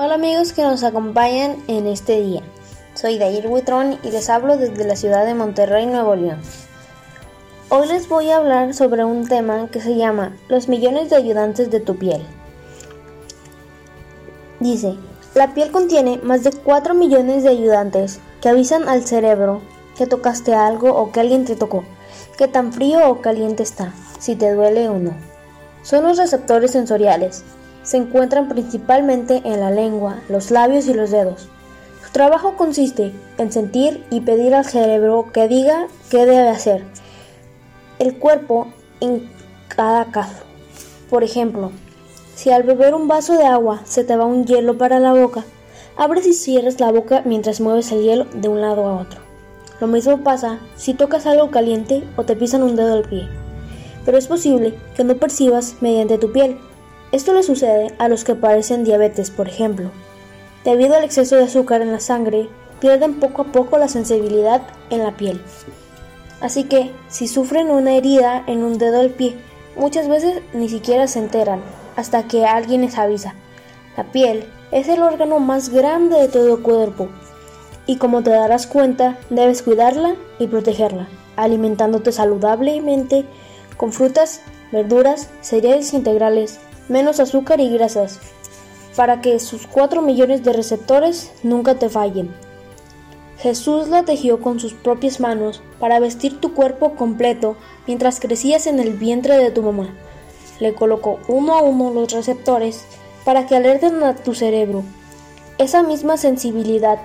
Hola amigos que nos acompañan en este día. Soy Dair Huitrón y les hablo desde la ciudad de Monterrey, Nuevo León. Hoy les voy a hablar sobre un tema que se llama los millones de ayudantes de tu piel. Dice, la piel contiene más de 4 millones de ayudantes que avisan al cerebro que tocaste algo o que alguien te tocó, que tan frío o caliente está, si te duele o no. Son los receptores sensoriales. Se encuentran principalmente en la lengua, los labios y los dedos. Su trabajo consiste en sentir y pedir al cerebro que diga qué debe hacer. El cuerpo en cada caso. Por ejemplo, si al beber un vaso de agua se te va un hielo para la boca, abres y cierras la boca mientras mueves el hielo de un lado a otro. Lo mismo pasa si tocas algo caliente o te pisan un dedo al pie. Pero es posible que no percibas mediante tu piel. Esto le sucede a los que padecen diabetes, por ejemplo. Debido al exceso de azúcar en la sangre, pierden poco a poco la sensibilidad en la piel. Así que, si sufren una herida en un dedo del pie, muchas veces ni siquiera se enteran hasta que alguien les avisa. La piel es el órgano más grande de todo cuerpo y como te darás cuenta, debes cuidarla y protegerla, alimentándote saludablemente con frutas, verduras, cereales integrales, menos azúcar y grasas, para que sus 4 millones de receptores nunca te fallen. Jesús la tejió con sus propias manos para vestir tu cuerpo completo mientras crecías en el vientre de tu mamá le colocó uno a uno los receptores para que alerten a tu cerebro. Esa misma sensibilidad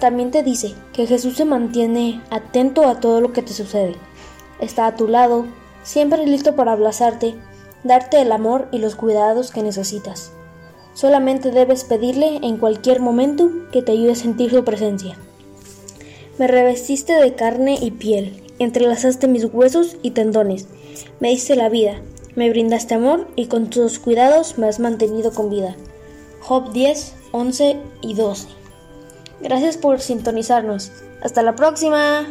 también te dice que Jesús se mantiene atento a todo lo que te sucede. Está a tu lado, siempre listo para abrazarte, darte el amor y los cuidados que necesitas. Solamente debes pedirle en cualquier momento que te ayude a sentir su presencia. Me revestiste de carne y piel, entrelazaste mis huesos y tendones, me diste la vida, me brindaste amor y con tus cuidados me has mantenido con vida. Job 10, 11 y 12. Gracias por sintonizarnos. Hasta la próxima.